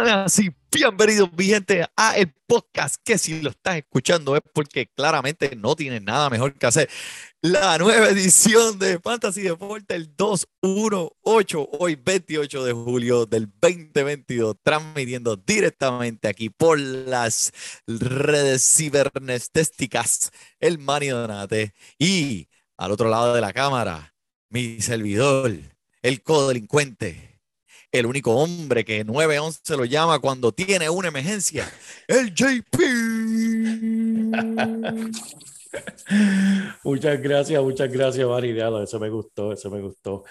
buenas y bienvenidos, mi gente, a el podcast que si lo estás escuchando es porque claramente no tienes nada mejor que hacer. La nueva edición de Fantasy Deporte, el 218, hoy 28 de julio del 2022, transmitiendo directamente aquí por las redes cibernestéticas, el Mani Donate y al otro lado de la cámara, mi servidor, el codelincuente, el único hombre que 911 lo llama cuando tiene una emergencia, el JP. Muchas gracias, muchas gracias, Mari. Diablo, Eso me gustó, eso me gustó.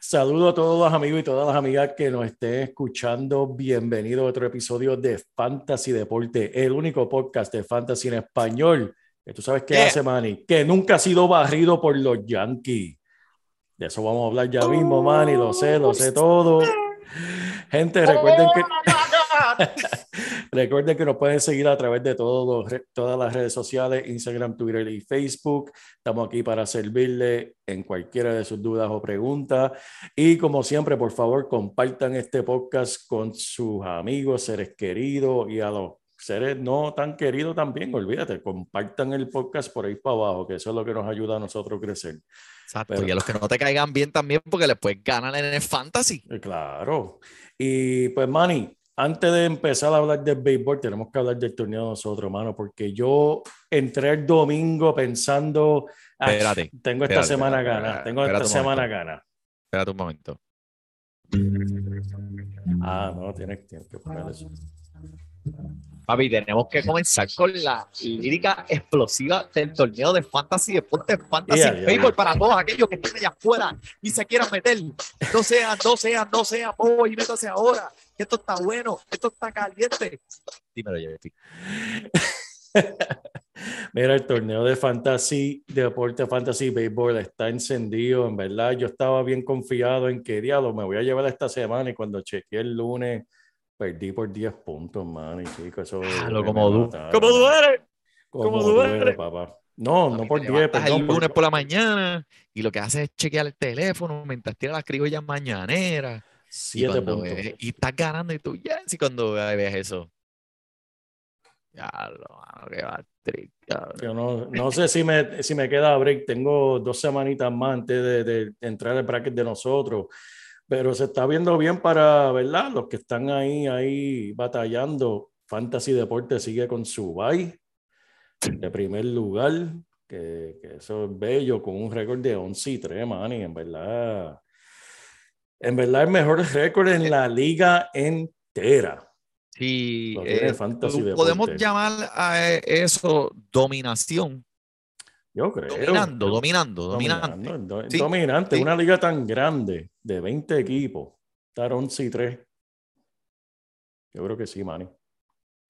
Saludo a todos los amigos y todas las amigas que nos estén escuchando. Bienvenido a otro episodio de Fantasy Deporte, el único podcast de Fantasy en español. Que tú sabes qué hace, Manny, que nunca ha sido barrido por los Yankees. De eso vamos a hablar ya mismo, Manny. Lo sé, lo sé todo. Gente, recuerden que. Recuerden que nos pueden seguir a través de todos los todas las redes sociales, Instagram, Twitter y Facebook. Estamos aquí para servirle en cualquiera de sus dudas o preguntas. Y como siempre, por favor, compartan este podcast con sus amigos, seres queridos y a los seres no tan queridos también. Olvídate, compartan el podcast por ahí para abajo, que eso es lo que nos ayuda a nosotros a crecer. Exacto, Pero- y a los que no te caigan bien también porque les puedes ganar en el fantasy. Eh, Claro. Y pues, Manny, antes de empezar a hablar del béisbol, tenemos que hablar del torneo de nosotros, mano, porque yo entré el domingo pensando, "Ah, Espérate, tengo esta espérate, semana espérate, gana, espérate, tengo esta semana gana. Espérate un momento. Ah, no, tienes, tienes que poner eso. Papi, tenemos que comenzar con la lírica explosiva del torneo de Fantasy Deportes Fantasy Baseball ya. para todos aquellos que estén allá afuera y se quieran meter. No sean, no sean, no sean, voy, métase ahora. que Esto está bueno, esto está caliente. Dímelo, JP. Mira, el torneo de fantasy, de deporte fantasy béisbol está encendido, en verdad. Yo estaba bien confiado en que, diablo, me voy a llevar esta semana y cuando chequeé el lunes, perdí por 10 puntos, man. Y chico, eso. Diablo, me como, du como duele. Como ¿Cómo duele, duele? papá. No, no por Te 10, levantas perdón. el lunes por la mañana y lo que haces es chequear el teléfono mientras tiras las criollas mañaneras. Y, Siete cuando puntos. ves- y estás ganando y tú, yes, y cuando ves eso. Ya lo, mano, qué va Yo no, no sé si me, si me queda break. Tengo dos semanitas más antes de, de entrar al bracket de nosotros. Pero se está viendo bien para, ¿verdad? Los que están ahí, ahí batallando. Fantasy Deporte sigue con su bye de primer lugar. Que, que eso es bello, con un récord de 11 y 3, man. Y en verdad, en verdad, el mejor récord en la liga entera. Sí, eh, podemos llamar a eh, eso dominación. Yo creo. Dominando, dominando, dominante. Dominando, do- Sí, dominante. sí. Una liga tan grande de 20 equipos. Estar 11 y 3. Yo creo que sí, Manny.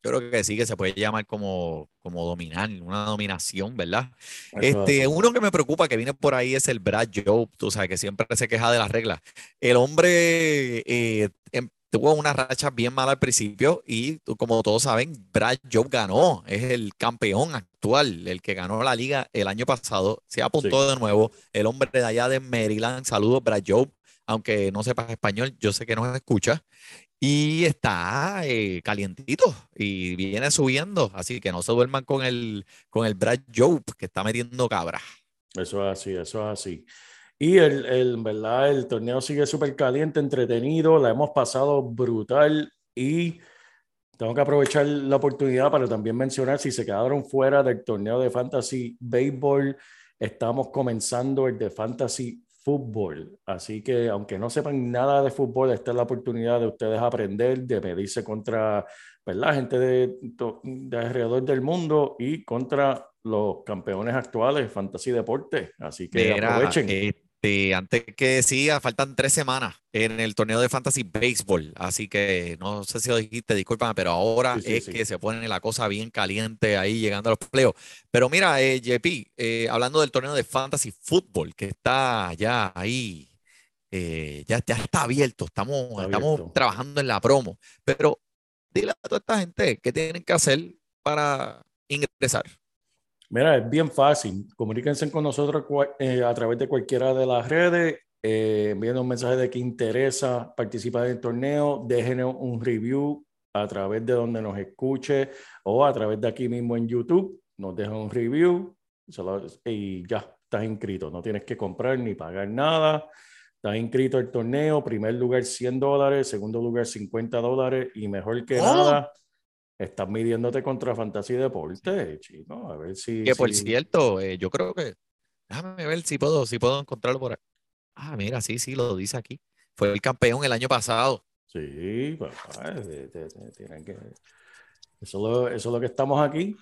Yo creo que sí, que se puede llamar como, como dominar, una dominación, ¿verdad? Eso Este, uno que me preocupa que viene por ahí es el Brad Job, tú sabes, que siempre se queja de las reglas. El hombre eh, em- tuvo una racha bien mala al principio y como todos saben, Brad Job ganó, es el campeón actual, el que ganó la liga el año pasado, se apuntó de nuevo, el hombre de allá de Maryland, saludos Brad Job, aunque no sepas español, yo sé que nos escucha. Y está eh, calientito y viene subiendo, así que no se duerman con el, con el Brad Job que está metiendo cabra. Eso es así, eso es así. Y el, el, verdad, el torneo sigue súper caliente, entretenido, la hemos pasado brutal. Y tengo que aprovechar la oportunidad para también mencionar si se quedaron fuera del torneo de Fantasy Baseball, estamos comenzando el de Fantasy Fútbol. Así que aunque no sepan nada de fútbol, esta es la oportunidad de ustedes aprender, de medirse contra ¿verdad? gente de, de alrededor del mundo y contra los campeones actuales de Fantasy Deporte. Así que Mira, aprovechen. Este, antes que decía, faltan tres semanas en el torneo de Fantasy Baseball, así que no sé si lo dijiste, discúlpame, pero ahora Sí, sí, es sí. que se pone la cosa bien caliente ahí llegando a los playoffs. Pero mira, eh, JP, eh, hablando del torneo de Fantasy Football, que está ya ahí, eh, ya, ya está abierto, estamos, Está estamos trabajando en la promo, pero dile a toda esta gente qué tienen que hacer para ingresar. Mira, es bien fácil. Comuníquense con nosotros eh, a través de cualquiera de las redes. Eh, envíenos un mensaje de que interesa participar en el torneo. Déjenos un review a través de donde nos escuche o a través de aquí mismo en YouTube. Nos dejan un review y ya estás inscrito. No tienes que comprar ni pagar nada. Estás inscrito al torneo. Primer lugar 100 dólares, segundo lugar 50 dólares y mejor que nada. Estás midiéndote contra Fantasy Deporte, chico. A ver si. Que por si- cierto, eh, yo creo que, déjame ver si puedo, si puedo encontrarlo por ahí. Ah, mira, sí, sí, lo dice aquí. Fue el campeón el año pasado. Sí, papá, te- te- tienen que. Eso, lo- eso es lo que estamos aquí.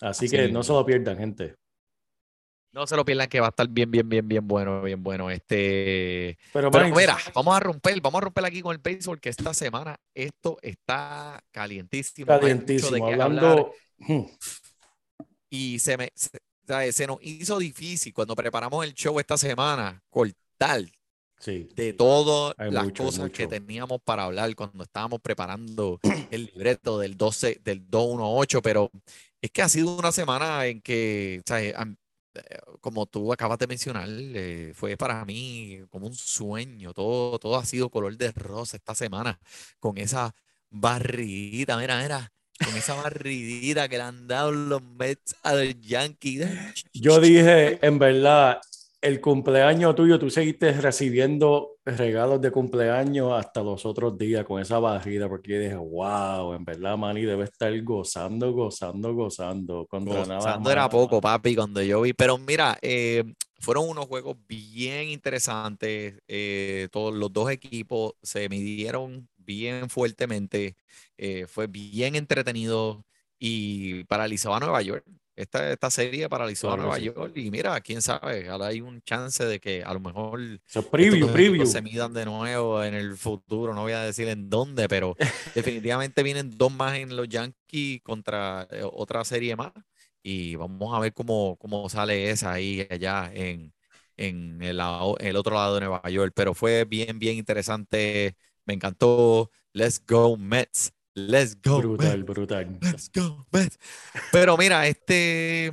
Así, Así que no se lo pierdan, gente. No se lo pierdan que va a estar bien, bien, bien, bien bueno, bien bueno. Este, Pero, pero mira, vamos a romper, vamos a romper aquí con el béisbol, que esta semana esto está calientísimo. calientísimo. Hablando. Hmm, y se me se, se nos hizo difícil cuando preparamos el show esta semana cortar Sí, de todas las mucho, cosas que mucho. teníamos para hablar cuando estábamos preparando el libreto del 12 del 218, pero es que ha sido una semana en que, ¿sabes? Am- eh, como tú acabas de mencionar, eh, fue para mí como un sueño, todo, todo ha sido color de rosa esta semana, con esa barridita, mira, mira, con esa barridita que le han dado los Mets a los Yankees. Yo dije, en verdad, el cumpleaños tuyo, tú seguiste recibiendo regalos de cumpleaños hasta los otros días con esa barrida, porque yo dije, wow, en verdad, Manny debe estar gozando, gozando, gozando. Nada Gozando era poco, papi, cuando yo vi. Pero mira, eh, fueron unos juegos bien interesantes. eh, todos los dos equipos se midieron bien fuertemente. eh, fue bien entretenido y paralizó a Nueva York. Esta, esta serie paralizó Claro a Nueva sí. York. Y mira, quién sabe, ahora hay un chance de que a lo mejor estos preview, preview. se midan de nuevo en el futuro. No voy a decir en dónde, pero definitivamente vienen dos más en los Yankees contra eh, otra serie más. Y vamos a ver cómo, cómo sale esa ahí allá en, en el, el otro lado de Nueva York. Pero fue bien, bien interesante. Me encantó. Let's go, Mets. Let's go, Brutal, brutal. Let's go. Pero mira, este.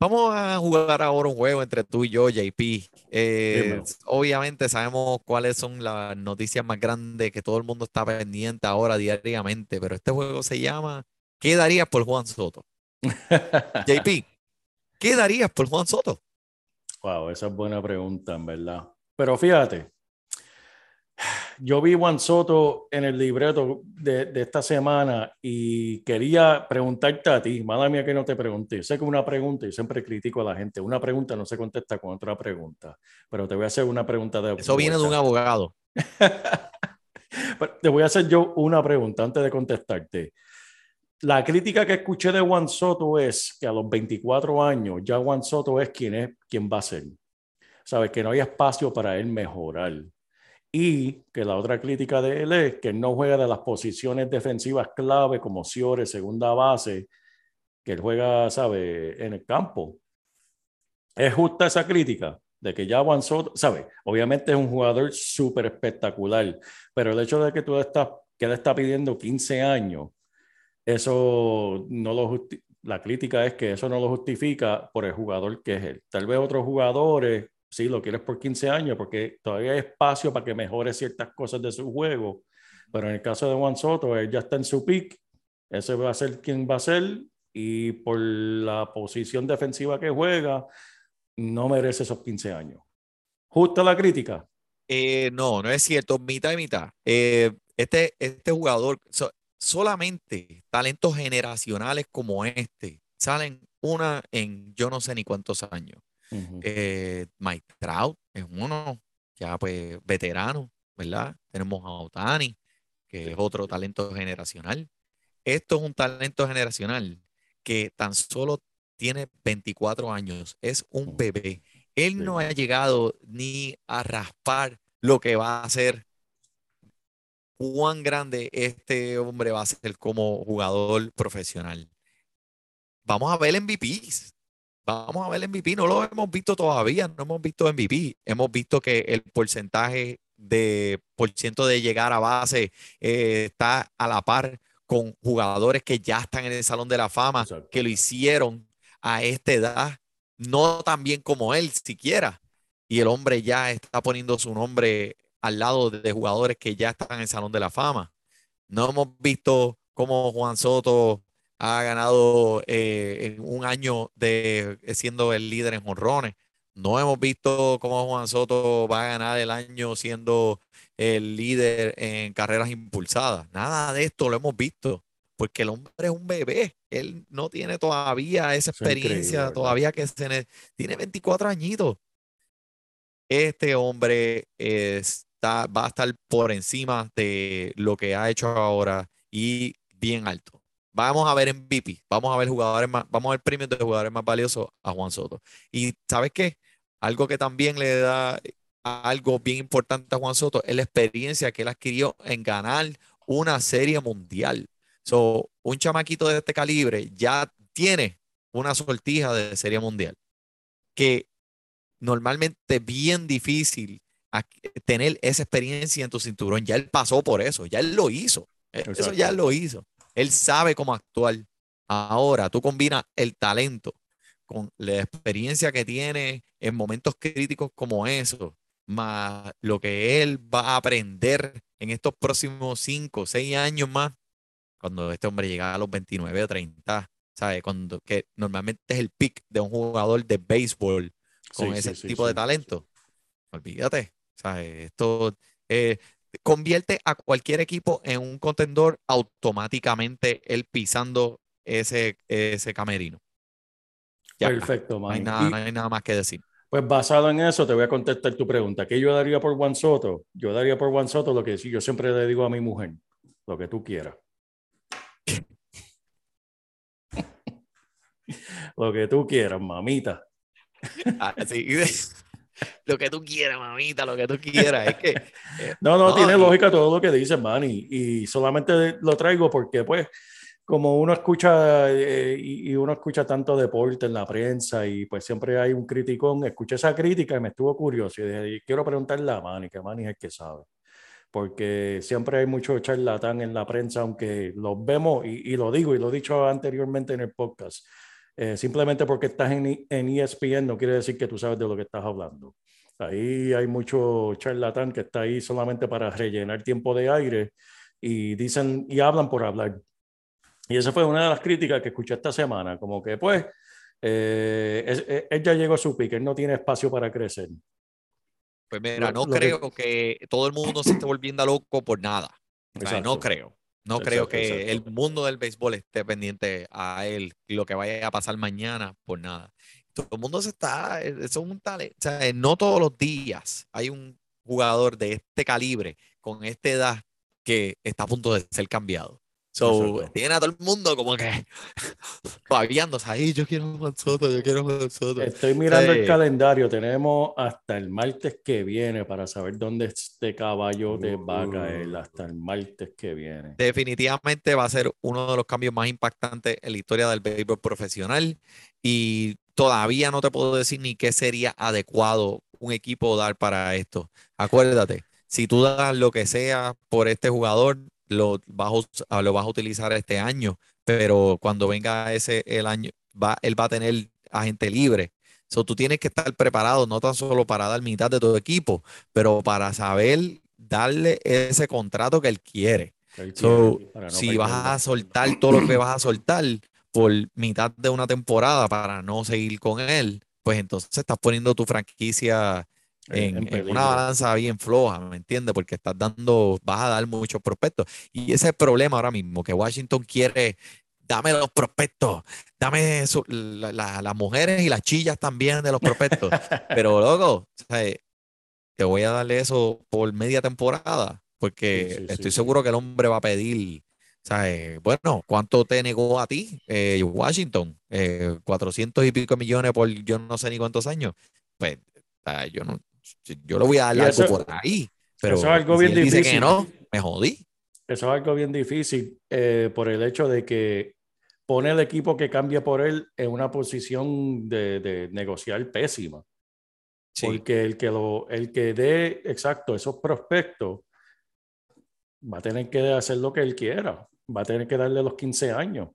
Vamos a jugar ahora un juego entre tú y yo, JP. Eh, obviamente sabemos cuáles son las noticias más grandes que todo el mundo está pendiente ahora diariamente, pero este juego se llama ¿Qué darías por Juan Soto? JP, ¿qué darías por Juan Soto? Wow, esa es buena pregunta, en verdad. Pero fíjate, yo vi Juan Soto en el libreto de, de esta semana y quería preguntarte a ti, mala mía que no te pregunté. Sé que una pregunta, y siempre critico a la gente, una pregunta no se contesta con otra pregunta, pero te voy a hacer una pregunta de Eso viene de un abogado. Pero Te voy a hacer yo una pregunta antes de contestarte. La crítica que escuché de Juan Soto es que a los 24 años ya Juan Soto es quien es quien va a ser. Sabes que no hay espacio para él mejorar. Y que la otra crítica de él es que no juega de las posiciones defensivas clave como Ciore, segunda base, que él juega, sabe, en el campo. ¿Es justa esa crítica? De que ya Soto, ¿sabes? Obviamente es un jugador súper espectacular, pero el hecho de que tú estás, que él está pidiendo 15 años, eso no lo justi- la crítica es que eso no lo justifica por el jugador que es él. Tal vez otros jugadores, sí, lo quieres por 15 años porque todavía hay espacio para que mejore ciertas cosas de su juego, pero en el caso de Juan Soto, él ya está en su pick, ese va a ser quien va a ser y por la posición defensiva que juega, no merece esos 15 años. Justa la crítica. Eh, no, no es cierto, mitad y mitad. Eh, este, este jugador, so- solamente talentos generacionales como este salen una en yo no sé ni cuántos años. Eh, Mike Trout es uno, ya pues veterano, ¿verdad? Tenemos a Otani, que es otro talento generacional. Esto es un talento generacional que tan solo tiene 24 años, es un bebé. Él no ha llegado ni a raspar lo que va a ser cuán grande este hombre va a ser como jugador profesional. Vamos a ver MVPs. Vamos a ver MVP. No lo hemos visto todavía. No hemos visto MVP. Hemos visto que el porcentaje de por ciento de llegar a base eh, está a la par con jugadores que ya están en el Salón de la Fama, Exacto. que lo hicieron a esta edad, no tan bien como él siquiera. Y el hombre ya está poniendo su nombre al lado de jugadores que ya están en el Salón de la Fama. No hemos visto cómo Juan Soto ha ganado eh, en un año de eh, siendo el líder en jonrones. No hemos visto cómo Juan Soto va a ganar el año siendo el líder en carreras impulsadas. Nada de esto lo hemos visto, porque el hombre es un bebé. Él no tiene todavía esa es experiencia, todavía que se ne- tiene 24 añitos. Este hombre está, va a estar por encima de lo que ha hecho ahora y bien alto. Vamos a ver MVP, vamos a ver jugadores más, vamos a ver premios de jugadores más valiosos a Juan Soto. Y ¿sabes qué? Algo que también le da algo bien importante a Juan Soto es la experiencia que él adquirió en ganar una serie mundial. So, un chamaquito de este calibre ya tiene una sortija de serie mundial que normalmente es bien difícil tener esa experiencia en tu cinturón. Ya él pasó por eso, ya él lo hizo. E- Eso ya lo hizo. Él sabe cómo actuar. Ahora tú combinas el talento con la experiencia que tiene en momentos críticos como eso, más lo que él va a aprender en estos próximos 5 o 6 años más, cuando este hombre llega a los 29 o 30, ¿sabes? Cuando, que normalmente es el pick de un jugador de béisbol con Sí, ese sí, tipo sí, de talento. Olvídate, ¿sabes? Esto eh, convierte a cualquier equipo en un contendor automáticamente él pisando ese, ese camerino. Ya, Perfecto, no hay, nada, Y, no hay nada más que decir. pues basado en eso, te voy a contestar tu pregunta. ¿Qué yo daría por Juan Soto? Yo daría por Juan Soto lo que yo siempre le digo a mi mujer, lo que tú quieras. lo que tú quieras, mamita. Así, lo que tú quieras, mamita, lo que tú quieras. Es que, eh, No, no, No, tiene y- lógica todo lo que dice Manny. Y solamente lo traigo porque, pues, como uno escucha eh, y, y uno escucha tanto deporte en la prensa y pues siempre hay un criticón, escuché esa crítica y me estuvo curioso y dije, quiero preguntarle a Manny, que Manny es el que sabe. Porque siempre hay mucho charlatán en la prensa, aunque los vemos, y, y lo digo y lo he dicho anteriormente en el podcast, eh, simplemente porque estás en, en ESPN no quiere decir que tú sabes de lo que estás hablando. Ahí hay mucho charlatán que está ahí solamente para rellenar tiempo de aire y dicen y hablan por hablar. Y esa fue una de las críticas que escuché esta semana, como que pues eh, es- es- él ya llegó a su pique, él no tiene espacio para crecer. pues mira, Lo- no que- creo que todo el mundo se esté volviendo loco por nada. O sea, no creo. No creo Exacto, que el mundo del béisbol esté pendiente a él, lo que vaya a pasar mañana, por nada. Todo el mundo se está, eh, es un talento. O sea, eh, no todos los días hay un jugador de este calibre, con esta edad, que está a punto de ser cambiado. So, Exacto. tiene a todo el mundo como que babiándose ahí, yo quiero Juan Soto, yo quiero Juan Soto. Estoy mirando Sí. el calendario, tenemos hasta el martes que viene para saber dónde este caballote va a caer, hasta el martes que viene. Definitivamente va a ser uno de los cambios más impactantes en la historia del béisbol profesional y todavía no te puedo decir ni qué sería adecuado un equipo dar para esto. Acuérdate, si tú das lo que sea por este jugador, lo vas a, us- a- lo vas a utilizar este año, pero cuando venga ese el año, va, él va a tener agente libre. So, tú tienes que estar preparado no tan solo para dar mitad de tu equipo, pero para saber darle ese contrato que él quiere. Él So, quiere, para no si vas a soltar todo lo que vas a soltar por mitad de una temporada para no seguir con él, pues entonces estás poniendo tu franquicia en, en una balanza bien floja, ¿me entiendes? Porque estás dando, vas a dar muchos prospectos. Y ese es el problema ahora mismo, que Washington quiere, dame los prospectos, dame su- la- la- las mujeres y las chillas también de los prospectos. Pero loco, ¿sabes? te voy a darle eso por media temporada, porque Sí, sí, estoy sí, seguro que el hombre va a pedir, ¿sabes? Bueno, ¿cuánto te negó a ti eh, Washington? Eh, 400 y pico millones por yo no sé ni cuántos años. Pues, yo no, yo le voy a dar algo eso- por ahí, pero eso es algo si bien él dice que difícil. no, me jodí. Eso es algo bien difícil eh, por el hecho de que pone el equipo que cambie por él en una posición de, de negociar pésima. Sí. Porque el que, lo, el que dé, exacto, esos prospectos va a tener que hacer lo que él quiera. Va a tener que darle los 15 años.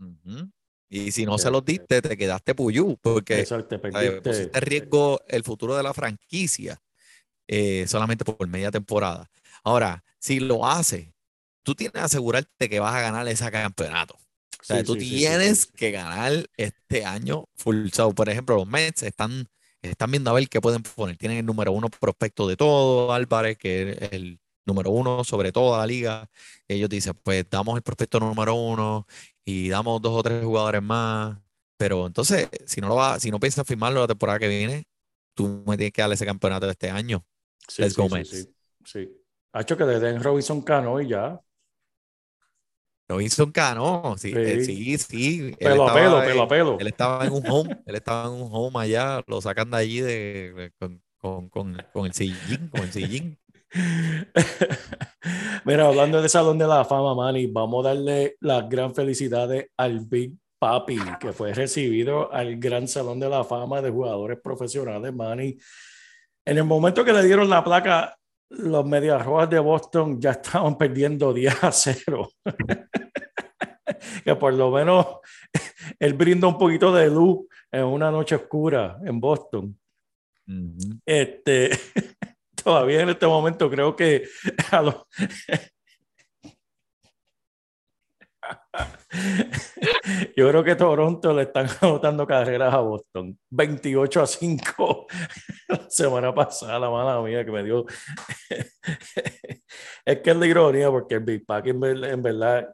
Ujú. Y si no se los diste, te quedaste puyú, porque perdiste. pusiste en riesgo el futuro de la franquicia eh, solamente por media temporada. Ahora, si lo hace, tú tienes que asegurarte que vas a ganar ese campeonato. O sea, Sí, tú sí, tienes que ganar este año full. So, por ejemplo, los Mets están, están viendo a ver qué pueden poner. Tienen el número uno prospecto de todo, Álvarez, que es el número uno sobre toda la liga. Ellos dicen, pues damos el prospecto número uno y damos dos o tres jugadores más. Pero entonces, si no lo va, si no piensas firmarlo la temporada que viene, tú me tienes que dar ese campeonato de este año. Sí, Let's sí, go sí, Mets. sí, sí. Ha hecho que le den Robinson Cano y ya. Robinson Cano, sí, eh, Sí. sí, Pelo a pelo, pelo a pelo. Él estaba en un home, él estaba en un home allá, lo sacan de allí de- con, con, con, con el sillín, con el sillín. Mira, hablando de Salón de la Fama, Manny, vamos a darle las gran felicidades al Big Papi, que fue recibido al Gran Salón de la Fama de Jugadores Profesionales, Manny. En el momento que le dieron la placa, los Medias Rojas de Boston ya estaban perdiendo 10 a 0. que por lo menos él brinda un poquito de luz en una noche oscura en Boston. Ujú. Este, todavía en este momento creo que a Yo creo que Toronto le están anotando carreras a Boston. 28 a 5 la semana pasada, la mala mía que me dio. es que es la ironía porque el Big Pack en verdad,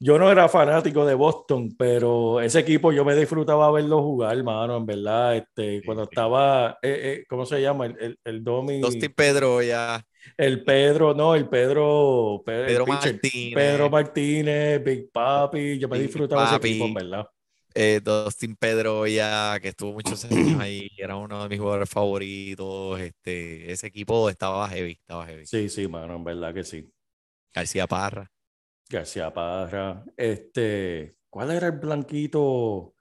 yo no era fanático de Boston, pero ese equipo yo me disfrutaba verlo jugar, hermano, en verdad. Este, cuando estaba, eh, eh, ¿cómo se llama? El, el, el Domi, Dustin Pedro ya, el Pedro, no, el Pedro, Pedro pitcher, Martínez, Pedro Martínez, Big Papi, yo me Big disfrutaba ese Papi. equipo, en verdad. eh, Dustin Pedro ya, que estuvo muchos años ahí, era uno de mis jugadores favoritos. Este, ese equipo estaba heavy, estaba heavy. Sí, sí, mano, en verdad que sí. García Parra. García Parra. Este, ¿cuál era el blanquito?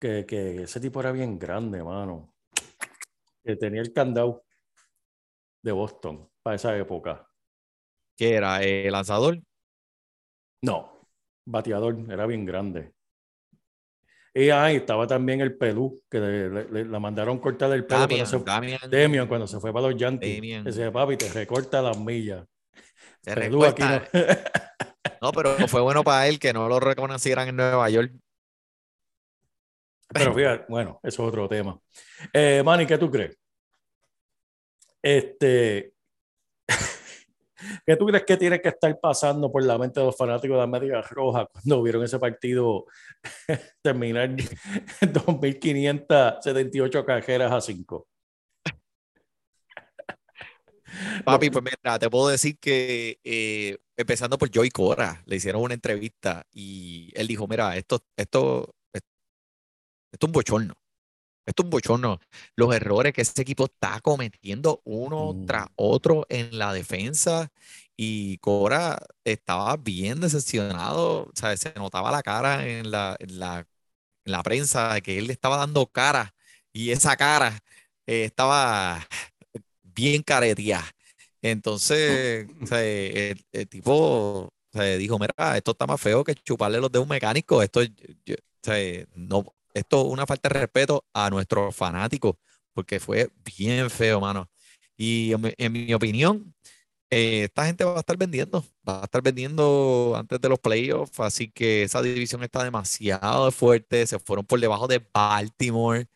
Que, que ese tipo era bien grande, mano. Que tenía el candado de Boston para esa época. que era? Eh, lanzador. No, bateador, era bien grande. Y ahí estaba también el Pelú, que le, le- le- la mandaron cortar el pelo cuando Damian, se, Damian, Demian, cuando se fue para los Yankees. Damian. Ese papi te recorta las millas. se Pelú aquí no. No, pero fue bueno para él que no lo reconocieran en Nueva York. Pero fíjate, bueno, eso es otro tema. Eh, Manny, ¿qué tú crees? Este, ¿qué tú crees que tiene que estar pasando por la mente de los fanáticos de la América Roja cuando vieron ese partido terminar 2.578 cajeras a 5? Papi, pues mira, te puedo decir que eh, empezando por Joey Cora, le hicieron una entrevista y él dijo, mira, esto, esto, esto es un bochorno. Esto es un bochorno. Los errores que este equipo está cometiendo uno Mm. tras otro en la defensa y Cora estaba bien decepcionado, o sea, se notaba la cara en la, en la, en la prensa de que él le estaba dando cara y esa cara eh, estaba bien careteada. Entonces, sea, el, tipo o dijo, mira, esto está más feo que chuparle los de un mecánico. Esto, no, esto es una falta de respeto a nuestros fanáticos, porque fue bien feo, mano. Y en mi, en mi opinión, eh, esta gente va a estar vendiendo, va a estar vendiendo antes de los playoffs, así que esa división está demasiado fuerte, se fueron por debajo de Baltimore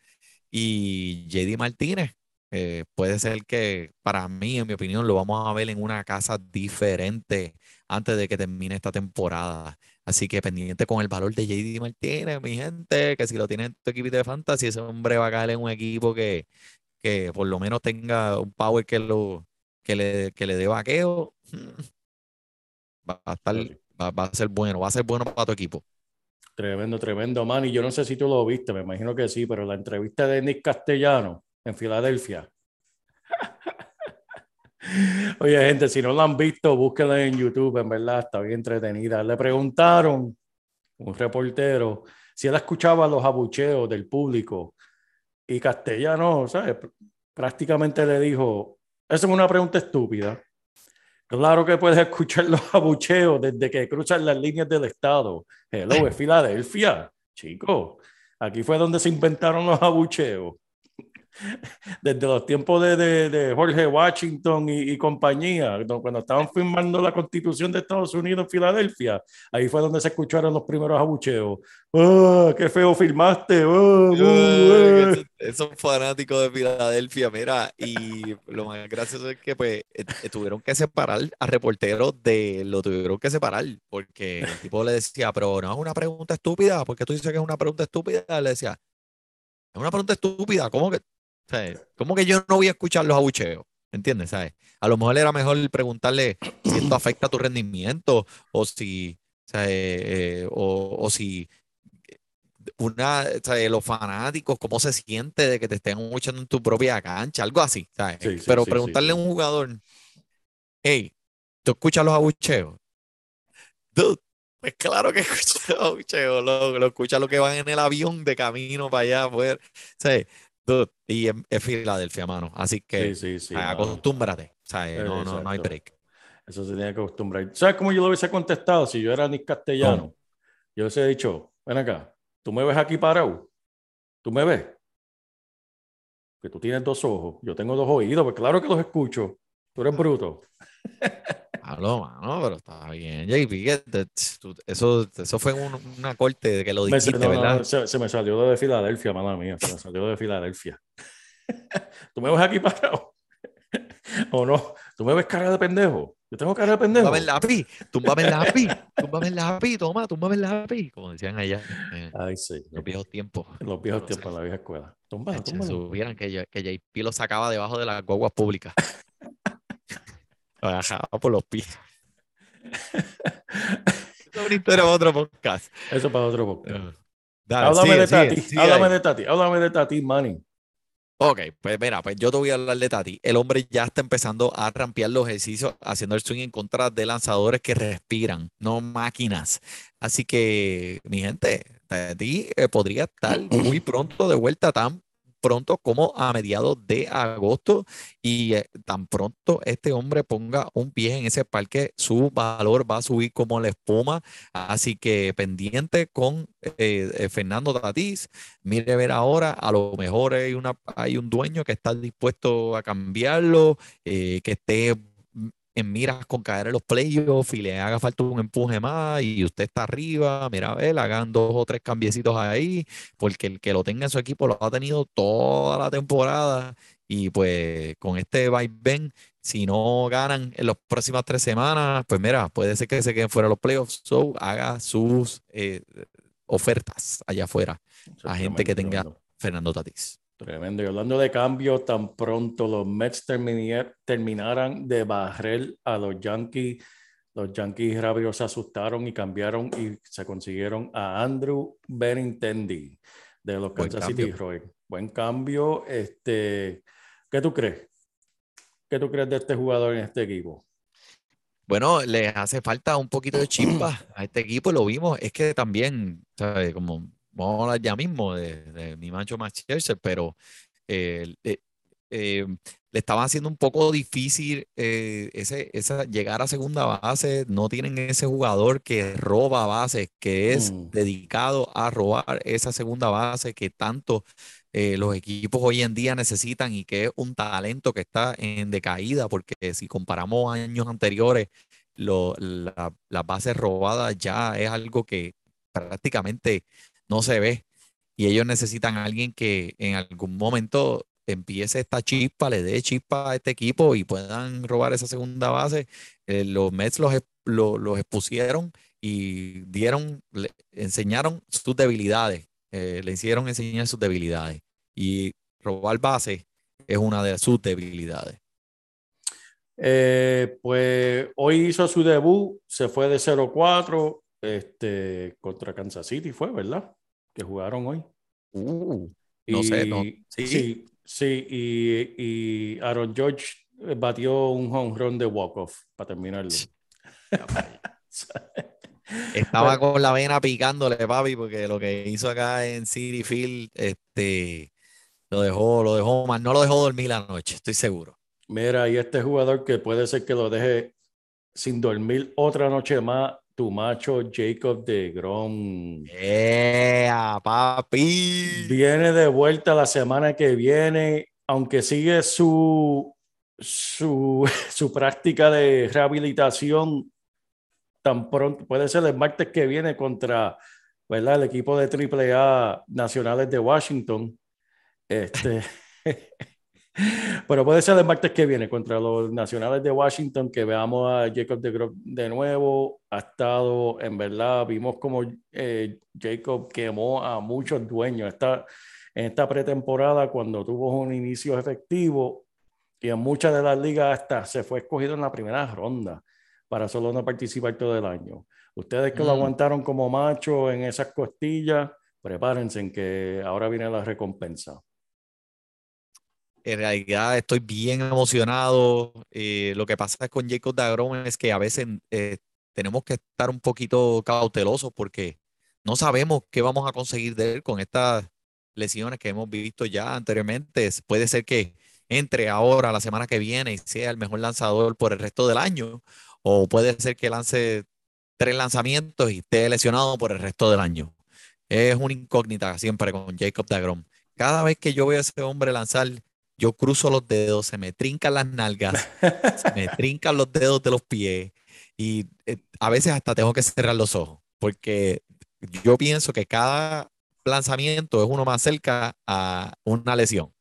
y JD Martínez. Eh, puede ser que para mí, en mi opinión, lo vamos a ver en una casa diferente antes de que termine esta temporada. Así que pendiente con el valor de JD Martínez, mi gente, que si lo tiene en tu equipo de fantasy, ese hombre va a caer en un equipo que, que por lo menos tenga un power que, lo, que, le, que le dé vaqueo. Va a estar, va, va a ser bueno, va a ser bueno para tu equipo. Tremendo, tremendo, man. Y yo no sé si tú lo viste, me imagino que sí, pero la entrevista de Nick Castellano en Filadelfia. Oye, gente, si no la han visto, búsquenla en YouTube, en verdad, está bien entretenida. Le preguntaron, un reportero, si él escuchaba los abucheos del público y Castellano, ¿sabes? Pr- Prácticamente le dijo, esa es una pregunta estúpida. Claro que puedes escuchar los abucheos desde que cruzan las líneas del Estado. Hello, es Filadelfia, chico. Aquí fue donde se inventaron los abucheos. Desde los tiempos de, de- de Jorge Washington y, y compañía, cuando estaban firmando la constitución de Estados Unidos en Filadelfia, ahí fue donde se escucharon los primeros abucheos. ¡Ah, qué feo firmaste! ¡Ah, bu, eh! Esos, fanáticos de Filadelfia, mira, y lo más gracioso es que pues eh, eh, tuvieron que separar a reporteros de, lo tuvieron que separar, porque el tipo le decía, pero no es una pregunta estúpida, porque tú dices que es una pregunta estúpida, le decía, es una pregunta estúpida, ¿cómo que, sabes? ¿Cómo que yo no voy a escuchar los abucheos? ¿Entiendes? ¿Sabes? A lo mejor era mejor preguntarle si esto afecta tu rendimiento o si, ¿sabes? Eh, o, o si una, ¿sabes? los fanáticos, cómo se siente de que te estén escuchando en tu propia cancha, algo así, ¿sabes? Sí, sí, Pero sí, preguntarle a un jugador, hey, ¿tú escuchas los abucheos? Dude, pues claro que escucha los abucheos, lo, lo escucha lo que van en el avión de camino para allá, pues, ¿sabes? Dude, y es, es Filadelfia, mano, así que Sí, sí, sí. ah, acostúmbrate, ¿sabes? Eh, No, no, no hay break. Eso se tiene que acostumbrar. ¿Sabes cómo yo lo hubiese contestado si yo era Nick Castellano? Yo hubiese dicho, ven acá, tú me ves aquí parado, tú me ves, que tú tienes dos ojos, yo tengo dos oídos, pues claro que los escucho, tú eres bruto. Hablo, mano, pero está bien. JP, eso, eso fue un- una corte de que lo dijiste, no, no, ¿verdad? se, se me salió de Filadelfia, mala mía, se me salió de Filadelfia. ¿Tú me ves aquí parado? ¿O no? ¿Tú me ves cara de pendejo? Yo tengo cara de pendejo. Túmbame el lápiz, túmbame el lápiz, túmbame el lápiz, toma, túmbame el lápiz, como decían allá en Ay, sí. los viejos tiempos. Los viejos No tiempos, en la vieja escuela. Tumba, túmbalo. supieran que, que JP lo sacaba debajo de las guaguas públicas. Agarraba por los pies. Para otro podcast. Eso para otro podcast. Dale, Háblame sigue, de sigue, Tati, sigue háblame de Tati, háblame de Tati, Manning. Ok, pues mira, pues yo te voy a hablar de Tati. El hombre ya está empezando a rampear los ejercicios, haciendo el swing en contra de lanzadores que respiran, no máquinas. Así que, mi gente, Tati eh, podría estar muy pronto de vuelta, tan pronto como a mediados de agosto. Y eh, tan pronto este hombre ponga un pie en ese parque, su valor va a subir como la espuma. Así que pendiente con eh, eh, Fernando Tatís. Mire, ver ahora, a lo mejor hay, una, hay un dueño que está dispuesto a cambiarlo, que esté en miras con caer en los playoffs y le haga falta un empuje más y usted está arriba, mira, a ver, hagan dos o tres cambiecitos ahí, porque el que lo tenga en su equipo lo ha tenido toda la temporada y pues con este vaivén, si no ganan en las próximas tres semanas, pues mira, puede ser que se queden fuera de los playoffs, so haga sus eh, ofertas allá afuera a gente que tenga. Fernando Tatís. Tremendo. Y hablando de cambio, tan pronto los Mets terminaran de barrer a los Yankees, los Yankees rápido se asustaron y cambiaron y se consiguieron a Andrew Benintendi de los Buen Kansas City. Royals. Buen cambio. Este, ¿Qué tú crees? ¿Qué tú crees de este jugador en este equipo? Bueno, le hace falta un poquito de chispa a este equipo, lo vimos. Es que también, ¿sabes? Como vamos a hablar ya mismo de, de mi macho Max Scherzer, pero eh, eh, le estaba haciendo un poco difícil eh, ese, esa, llegar a segunda base. No tienen ese jugador que roba bases, que es Mm. dedicado a robar esa segunda base que tanto eh, los equipos hoy en día necesitan y que es un talento que está en decaída, porque si comparamos años anteriores, lo- la- las bases robadas ya es algo que prácticamente no se ve y ellos necesitan a alguien que en algún momento empiece esta chispa, le dé chispa a este equipo y puedan robar esa segunda base. Eh, los Mets los, ex- lo- los expusieron y dieron, enseñaron sus debilidades, eh, le hicieron enseñar sus debilidades. Y robar base es una de sus debilidades. Eh, pues hoy hizo su debut, se fue de 0-4 este, contra Kansas City, fue, ¿verdad? Que jugaron hoy. Uh, no sé, no. Sí. sí, sí, y, y Aaron George batió un home run de walk-off para terminarlo. Estaba con la vena picándole, papi, porque lo que hizo acá en City Field, este, lo dejó, lo dejó mal, no lo dejó dormir la noche, estoy seguro. Mira, y este jugador que puede ser que lo deje sin dormir otra noche más, tu macho Jacob de Grom. ¡Ea, papi! Viene de vuelta la semana que viene, aunque sigue su, su, su práctica de rehabilitación tan pronto, puede ser el martes que viene contra ¿verdad? el equipo de AAA Nacionales de Washington. Este, pero puede ser el martes que viene contra los Nacionales de Washington que veamos a Jacob de de nuevo. Ha estado, en verdad, vimos como eh, Jacob quemó a muchos dueños. Está, en esta pretemporada, cuando tuvo un inicio efectivo, y en muchas de las ligas hasta se fue escogido en la primera ronda para solo no participar todo el año. Ustedes que lo Mm. aguantaron como macho en esas costillas, prepárense en que ahora viene la recompensa. En realidad estoy bien emocionado. eh, lo que pasa con Jacob Dagrom es que a veces eh, tenemos que estar un poquito cautelosos porque no sabemos qué vamos a conseguir de él con estas lesiones que hemos visto ya anteriormente. Puede ser que entre ahora la semana que viene y sea el mejor lanzador por el resto del año, o puede ser que lance tres lanzamientos y esté lesionado por el resto del año. Es una incógnita siempre con Jacob Dagrom. Cada vez que yo veo a ese hombre lanzar, yo cruzo los dedos, se me trincan las nalgas, se me trincan los dedos de los pies y eh, a veces hasta tengo que cerrar los ojos porque yo pienso que cada lanzamiento es uno más cerca a una lesión.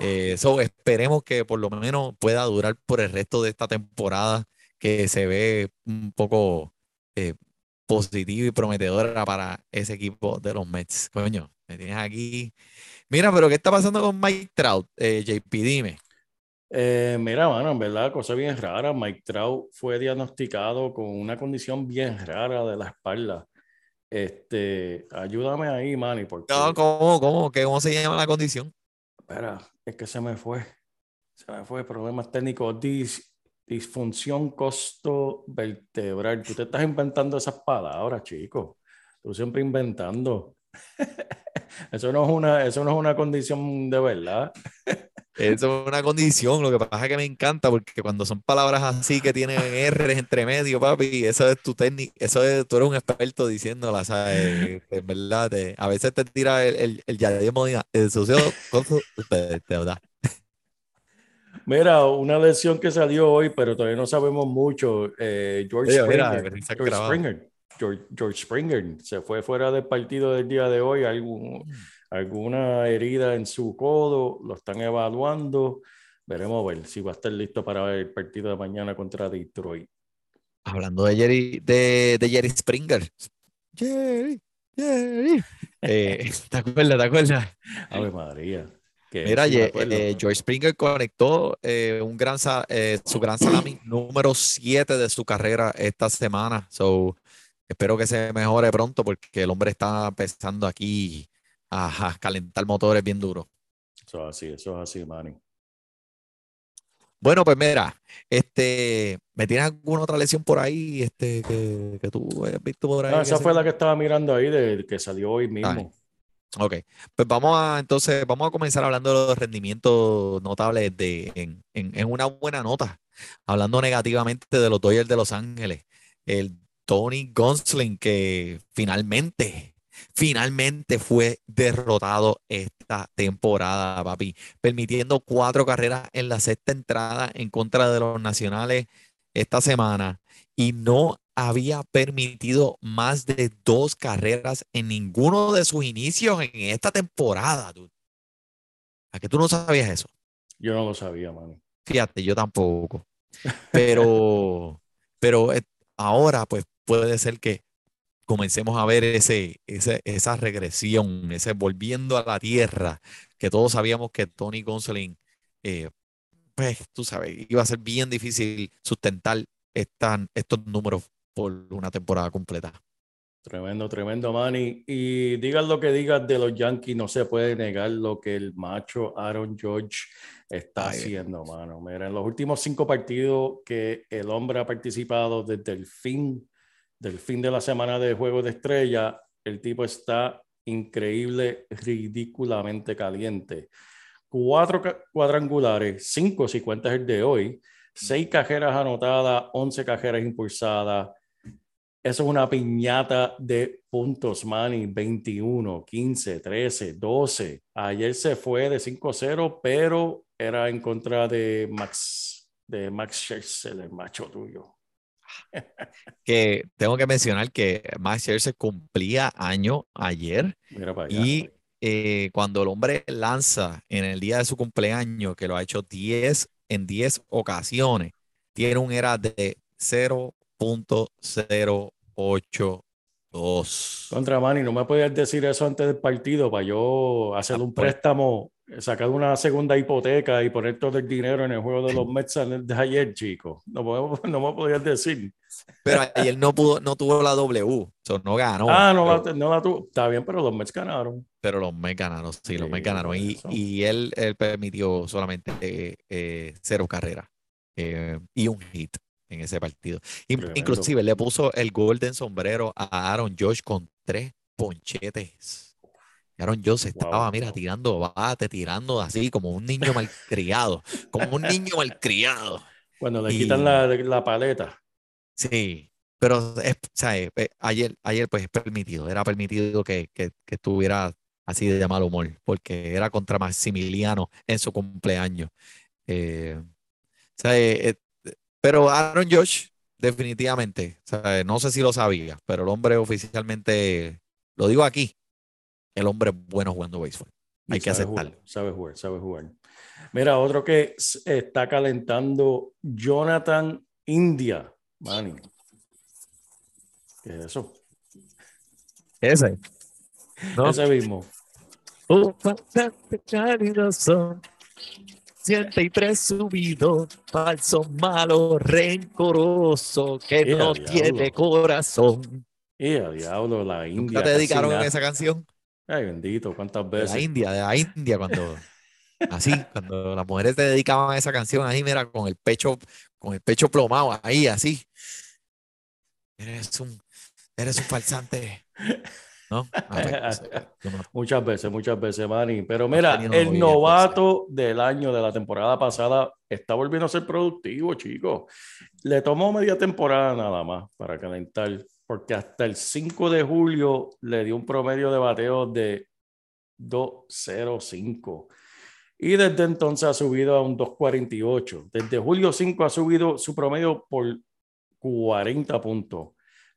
Eh, so, esperemos que por lo menos pueda durar por el resto de esta temporada que se ve un poco eh, positiva y prometedora para ese equipo de los Mets. Coño, me tienes aquí. Mira, pero ¿qué está pasando con Mike Trout? Eh, JP, dime. Eh, mira, mano, en verdad, cosa bien rara. Mike Trout fue diagnosticado con una condición bien rara de la espalda. Este, ayúdame ahí, Manny, porque. No, ¿cómo, cómo, qué- cómo se llama la condición? Espera, es que se me fue. Se me fue. Problemas técnicos. Dis- disfunción costo-vertebral. Tú te estás inventando esas palabras, chico. Tú siempre inventando. Eso no es una, eso no es una condición de verdad. Eso es una condición. Lo que pasa es que me encanta porque cuando son palabras así que tienen R entre medio, papi, eso es tu técnica, eso es, tú eres un experto diciéndola, ¿sabes? En verdad, te- a veces te tira el, el, el Yadier Molina, el socio, coso, te, te da. Mira, una lesión que salió hoy, pero todavía no sabemos mucho. eh, George Oye, Springer. George. Springer. George, George Springer se fue fuera del partido del día de hoy. Algún, alguna herida en su codo, lo están evaluando. Veremos a ver si va a estar listo para el partido de mañana contra Detroit. Hablando de Jerry, de, de Jerry Springer. Jerry, Jerry. Eh, ¿te acuerdas? ¿Te acuerdas? Ave María. Mira, sí eh, George Springer conectó eh, un gran, eh, su gran salami número 7 de su carrera esta semana. So, espero que se mejore pronto porque el hombre está empezando aquí a, a calentar motores bien duros. Eso es así, eso es así, Manny. Bueno, pues mira, este, ¿me tienes alguna otra lesión por ahí este, que, que tú hayas visto por ahí? Ah, esa se- fue la que estaba mirando ahí, de, que salió hoy mismo. Ok, pues vamos a entonces, vamos a comenzar hablando de los rendimientos notables de, en, en- en una buena nota, hablando negativamente de los Dodgers de Los Ángeles. El Tony Gonsolin que finalmente, finalmente fue derrotado esta temporada, papi, permitiendo cuatro carreras en la sexta entrada en contra de los Nacionales esta semana y no había permitido más de dos carreras en ninguno de sus inicios en esta temporada. dude. ¿A que tú no sabías eso? Yo no lo sabía, mano. Fíjate, yo tampoco. Pero, pero eh, ahora, pues puede ser que comencemos a ver ese, ese, esa regresión, ese volviendo a la tierra, que todos sabíamos que Tony Gonsolin, eh, pues tú sabes, iba a ser bien difícil sustentar esta- estos números por una temporada completa. Tremendo, tremendo, Manny. Y digan lo que digas de los Yankees, no se puede negar lo que el macho Aaron George está Ay. haciendo, mano. Mira, en los últimos cinco partidos que el hombre ha participado desde el fin, del fin de la semana de Juego de Estrella, el tipo está increíble, ridículamente caliente. Cuatro cuadrangulares, cinco si cuentas el de hoy, seis cajeras anotadas, once cajeras impulsadas. Eso es una piñata de puntos, Manny. 21, 15, 13, 12. Ayer se fue de 5-0, pero era en contra de Max, de Max Scherzer, el macho tuyo. Que tengo que mencionar que Max Scherzer cumplía año ayer y eh, cuando el hombre lanza en el día de su cumpleaños, que lo ha hecho 10 en 10 ocasiones, tiene un ERA de 0.082. Contra Manny, no me podías decir eso antes del partido para yo hacer un Ah, pues. préstamo, sacar una segunda hipoteca y poner todo el dinero en el juego de los Mets de ayer, chico. No, me- no me podías decir. Pero ayer no pudo, no tuvo la W, so, no ganó. ah, no, pero, la, no la tuvo. Está bien, pero los Mets ganaron. pero los Mets ganaron, sí, los Mets ganaron. Y, él, él permitió solamente eh, eh, cero carreras eh, y un hit en ese partido. In- inclusive le puso el golden sombrero a Aaron Josh con tres ponchetes. Aaron Josh estaba, Wow. mira, tirando bate, tirando así como un niño malcriado, como un niño malcriado. Cuando le Y- quitan la, la paleta. Sí, pero es, sea, eh, ayer, ayer pues es permitido, era permitido que, que, que estuviera así de mal humor, porque era contra Maximiliano en su cumpleaños. Eh, sea, eh, pero Aaron Josh, definitivamente, sea, no sé si lo sabía, pero el hombre oficialmente, lo digo aquí, el hombre es bueno jugando béisbol. Hay que Sabe aceptarlo. jugar, sabe jugar, sabe jugar. Mira, otro que está calentando, Jonathan India. Manny. ¿Qué es eso? Ese. ¿no? Ese mismo. Oh, bastante caridoso, siente y presumido, falso, malo, rencoroso, que ¡Eh, no diablo! tiene corazón. Y a diablo, la India. ¿Nunca te dedicaron nada. esa canción? Ay, bendito, cuántas De la veces. India, de la India, cuando así, cuando las mujeres te dedicaban a esa canción, ahí mira, con el pecho, con el pecho plomado, ahí, así. Eres un, eres un falsante. ¿No? Muchas veces, muchas veces, Manny. Pero mira, el novato del año de la temporada pasada está volviendo a ser productivo, chicos. Le tomó media temporada nada más para calentar, porque hasta el 5 de julio le dio un promedio de bateo de 2.05. Y desde entonces ha subido a un 2.48. Desde julio 5 ha subido su promedio por 40 puntos.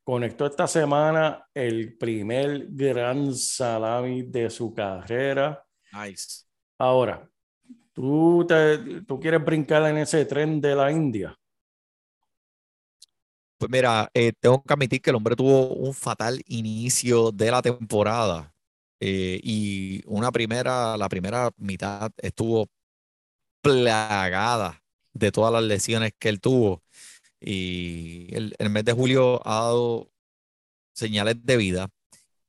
Conectó esta semana el primer gran salami de su carrera. Nice. Ahora, ¿tú, te- tú quieres brincar en ese tren de la India? Pues mira, eh, tengo que admitir que el hombre tuvo un fatal inicio de la temporada eh, y una primera, la primera mitad estuvo plagada de todas las lesiones que él tuvo y el, el mes de julio ha dado señales de vida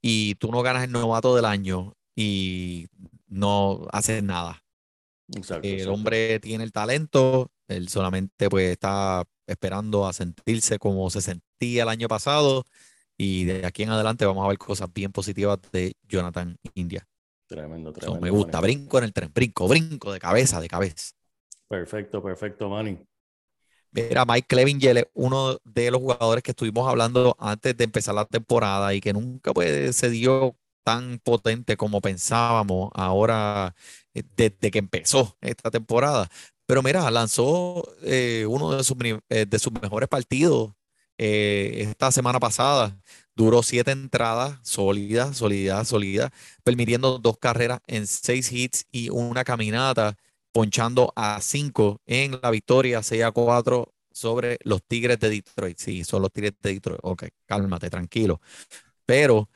y tú no ganas el novato del año y no haces nada. Exacto, El exacto. hombre tiene el talento, él solamente pues está esperando a sentirse como se sentía el año pasado y de aquí en adelante vamos a ver cosas bien positivas de Jonathan India. Tremendo, So, tremendo. me gusta, Manny. brinco en el tren, brinco, brinco de cabeza, de cabeza. Perfecto, perfecto, Manny. Mira, Mike Clevinger es uno de los jugadores que estuvimos hablando antes de empezar la temporada y que nunca pues, se dio tan potente como pensábamos ahora eh, desde que empezó esta temporada. Pero mira, lanzó eh, uno de sus, eh, de sus mejores partidos eh, esta semana pasada, duró siete entradas, sólida, sólida, sólida, permitiendo dos carreras en seis hits y una caminata, ponchando a cinco en la victoria 6 a 4 sobre los Tigres de Detroit. Sí, son los Tigres de Detroit. Ok, cálmate, tranquilo. Pero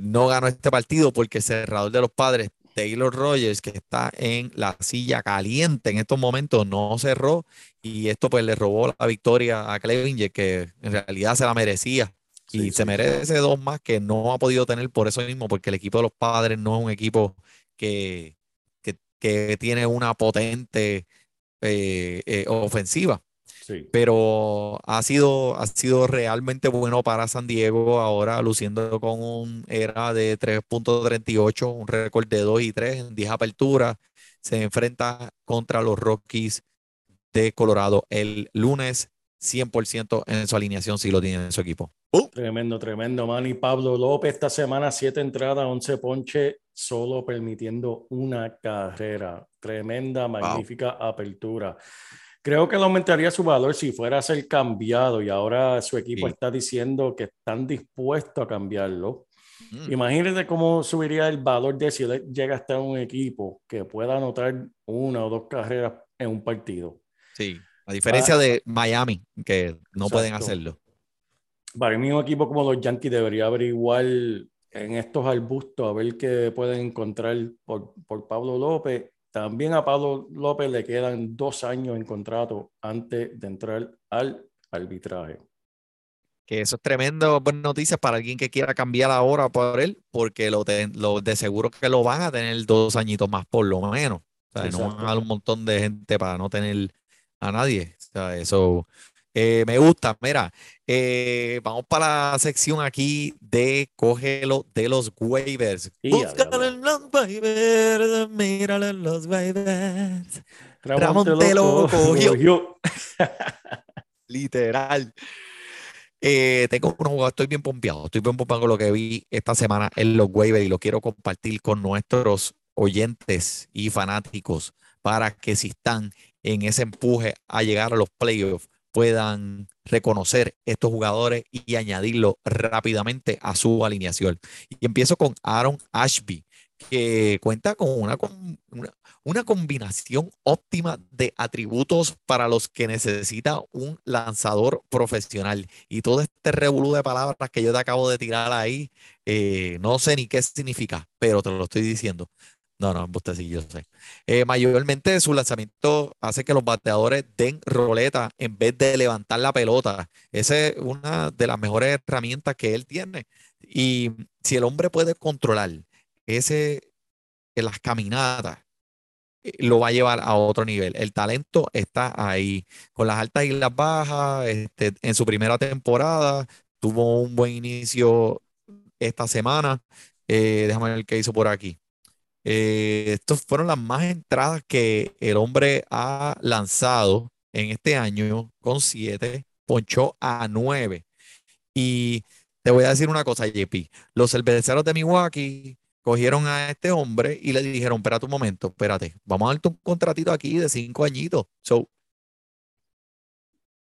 no ganó este partido porque cerrador de los padres, Taylor Rogers, que está en la silla caliente en estos momentos, no cerró y esto pues le robó la victoria a Clevinger, que en realidad se la merecía. Y Sí, se sí, merece dos más que no ha podido tener por eso mismo, porque el equipo de los padres no es un equipo que, que, que tiene una potente eh, eh, ofensiva Sí. pero ha sido, ha sido realmente bueno para San Diego ahora luciendo con un era de 3.38, un récord de 2 y 3 en 10 aperturas. Se enfrenta contra los Rockies de Colorado el lunes, 100% en su alineación si lo tiene en su equipo. Tremendo, tremendo, Manny. Pablo López esta semana, siete entradas, 11 ponche, solo permitiendo una carrera. Tremenda, magnífica apertura. Creo que le aumentaría su valor si fuera a ser cambiado y ahora su equipo Sí. está diciendo que están dispuestos a cambiarlo. Mm. Imagínate cómo subiría el valor de si él llega a estar en un equipo que pueda anotar una o dos carreras en un partido. Sí, a diferencia Ah. de Miami, que no pueden hacerlo. Para mí un equipo como los Yankees debería averiguar en estos arbustos a ver qué pueden encontrar por, por Pablo López. También a Pablo López le quedan dos años en contrato antes de entrar al arbitraje. Que eso es tremendo buenas noticias para alguien que quiera cambiar ahora por él, porque lo, de- lo de seguro que lo van a tener dos añitos más por lo menos. O sea, no van a dar un montón de gente para no tener a nadie. O sea, eso eh, me gusta. Mira, eh, vamos para la sección aquí de cógelo de los waivers. Búscalo en los waivers, míralo en los waivers. Ramón, Ramón te te lo cogió. cogió. Literal. Eh, tengo unos jugadores, estoy bien pompeado, estoy bien pompeado con lo que vi esta semana en los waivers y lo quiero compartir con nuestros oyentes y fanáticos para que si están en ese empuje a llegar a los playoffs puedan reconocer estos jugadores y añadirlo rápidamente a su alineación. Y empiezo con Aaron Ashby, que cuenta con una, una combinación óptima de atributos para los que necesita un lanzador profesional. Y todo este revolú de palabras que yo te acabo de tirar ahí, eh, no sé ni qué significa, pero te lo estoy diciendo. No, no, usted sí, yo sé. Eh, mayormente su lanzamiento hace que los bateadores den roleta en vez de levantar la pelota. Esa es una de las mejores herramientas que él tiene. Y si el hombre puede controlar ese, en las caminatas, eh, lo va a llevar a otro nivel. El talento está ahí, con las altas y las bajas. Este, en su primera temporada tuvo un buen inicio esta semana. Eh, déjame ver qué hizo por aquí. Eh, estas fueron las más entradas que el hombre ha lanzado en este año con siete, ponchó a nueve. Y te voy a decir una cosa, JP. Los cerveceros de Milwaukee cogieron a este hombre y le dijeron, espérate un momento, espérate, vamos a darte un contratito aquí de cinco añitos. So,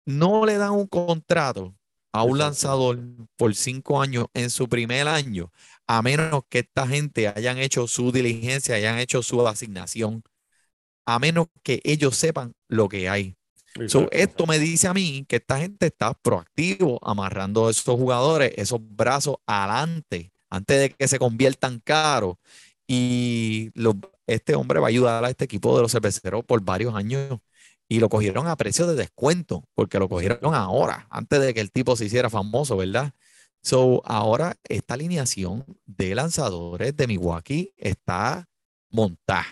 no le dan un contrato a un lanzador por cinco años en su primer año, a menos que esta gente hayan hecho su diligencia, hayan hecho su asignación, a menos que ellos sepan lo que hay. So, esto me dice a mí que esta gente está proactivo, amarrando a esos jugadores, esos brazos adelante, antes de que se conviertan caros. Y este hombre va a ayudar a este equipo de los cerveceros por varios años. Y lo cogieron a precio de descuento, porque lo cogieron ahora, antes de que el tipo se hiciera famoso, ¿verdad? So, ahora esta alineación de lanzadores de Milwaukee está montada.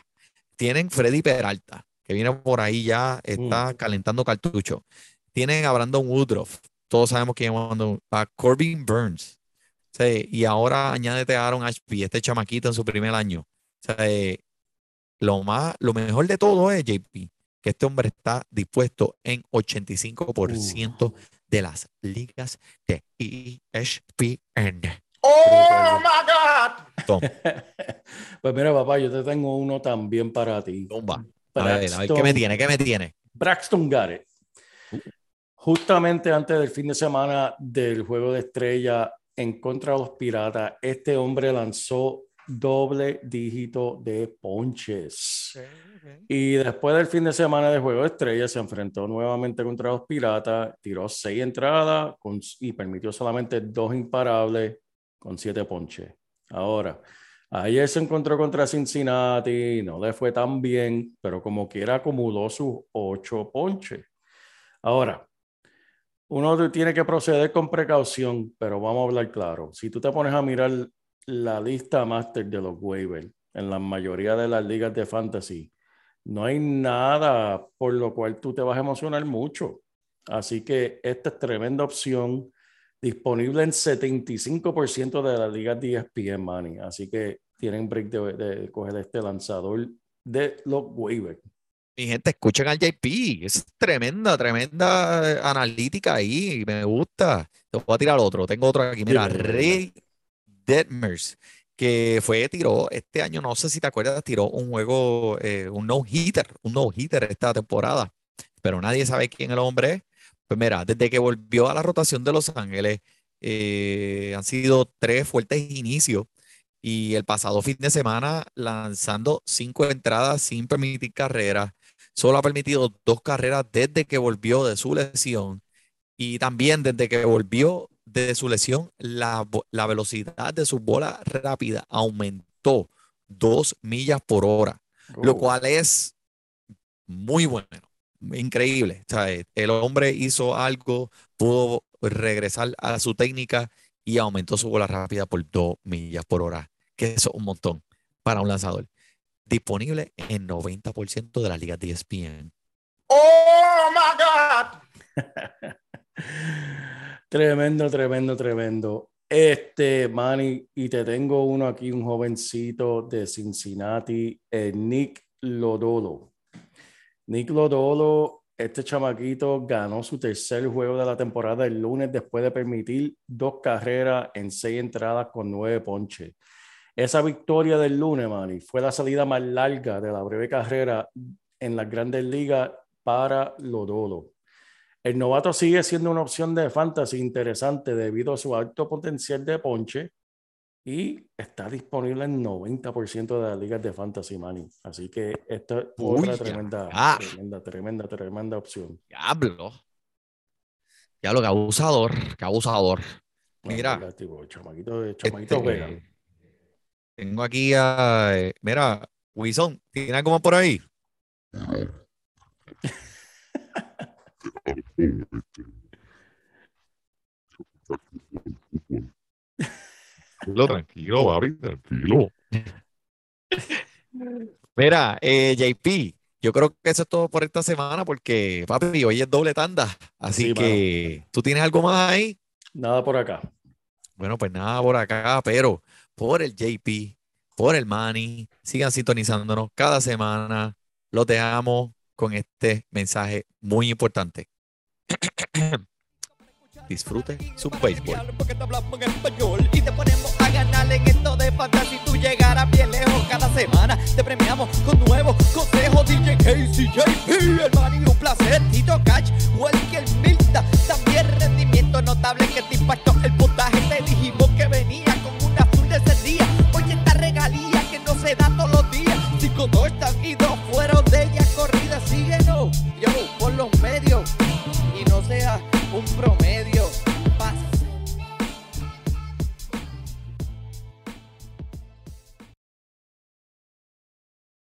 Tienen Freddy Peralta, que viene por ahí ya, está calentando cartucho. Tienen a Brandon Woodruff. Todos sabemos quién es. A Corbin Burns. Sí, y ahora añádete a Aaron Ashby, este chamaquito en su primer año. O sea, lo más, lo mejor de todo es, JP, que este hombre está dispuesto en 85% de las ligas de ESPN. ¡Oh, Tom, Pues mira, papá, yo te tengo uno también para ti. Tumba. A ver, a ver, ¿qué me tiene? ¿Qué me tiene? Braxton Garrett. Uh. Justamente antes del fin de semana del juego de estrella en contra de los Piratas. Este hombre lanzó doble dígito de ponches. Y después del fin de semana de Juego de Estrellas, se enfrentó nuevamente contra los Piratas, tiró seis entradas con, y permitió solamente dos imparables con siete ponches. Ahora, ayer se encontró contra Cincinnati, no le fue tan bien, pero como quiera acumuló sus ocho ponches. Ahora, uno tiene que proceder con precaución, pero vamos a hablar claro. Si tú te pones a mirar la lista máster de los waivers en la mayoría de las ligas de fantasy, no hay nada por lo cual tú te vas a emocionar mucho. Así que esta es tremenda opción disponible en 75% de las ligas de ESPN Money. Así que tienen break de, de coger este lanzador de los waivers. Mi gente, escuchen al JP. Es tremenda, tremenda analítica ahí. Me gusta. Te voy a tirar otro. Tengo otro aquí. Mira, Ray Detmers, que fue, tiró este año, no sé si te acuerdas, tiró un juego, eh, un no-hitter, un no-hitter esta temporada, pero nadie sabe quién el hombre es. Pues mira, desde que volvió a la rotación de Los Ángeles, eh, han sido tres fuertes inicios y el pasado fin de semana lanzando cinco entradas sin permitir carreras. Solo ha permitido dos carreras desde que volvió de su lesión y también desde que volvió de su lesión, la, la velocidad de su bola rápida aumentó dos millas por hora, lo cual es muy bueno, increíble. O sea, el hombre hizo algo, pudo regresar a su técnica y aumentó su bola rápida por dos millas por hora, que eso es un montón para un lanzador. Disponible en 90% de las ligas de ESPN. Oh my God. Tremendo, tremendo, tremendo. Este, Manny, y te tengo uno aquí, un jovencito de Cincinnati, eh, Nick Lodolo. Nick Lodolo, este chamaquito ganó su tercer juego de la temporada el lunes después de permitir dos carreras en seis entradas con nueve ponches. Esa victoria del lunes, Manny, fue la salida más larga de la breve carrera en las grandes ligas para Lodolo. El novato sigue siendo una opción de fantasy interesante debido a su alto potencial de ponche y está disponible en 90% de las ligas de fantasy money. Así que esta es Uy, otra tremenda, Ah. tremenda, tremenda, tremenda opción. Diablo. Diablo, qué abusador, qué abusador. Bueno, Mira, ¿verdad, tipo, chamaquito, chamaquito Este, tengo aquí a. eh, Mira, Wilson, ¿tiene algo más por ahí? Tranquilo, tranquilo, papi, tranquilo. Mira, eh, JP, yo creo que eso es todo por esta semana porque, papi, hoy es doble tanda. Así Sí, que, ¿tú tienes algo más ahí? Nada por acá. Bueno, pues nada por acá, pero por el JP, por el Manny, sigan sintonizándonos cada semana. Los dejamos con este mensaje muy importante. Disfrute su béisbol. Porque te hablamos en español y te ponemos a ganar en esto de fantasía. Si tú llegaras bien lejos cada semana, te premiamos con nuevos consejos. DJ KCJP, el Mario, un placer. Tito Cash, Welker Milta. También rendimiento notable que te impactó el puntaje. Te dijimos que venía con un azul de ese día. Oye, esta regalía que no se da todos los días. Cinco, dos, y dos fueron de ella corrida. Síguenos, yo, por los medios. comprometo.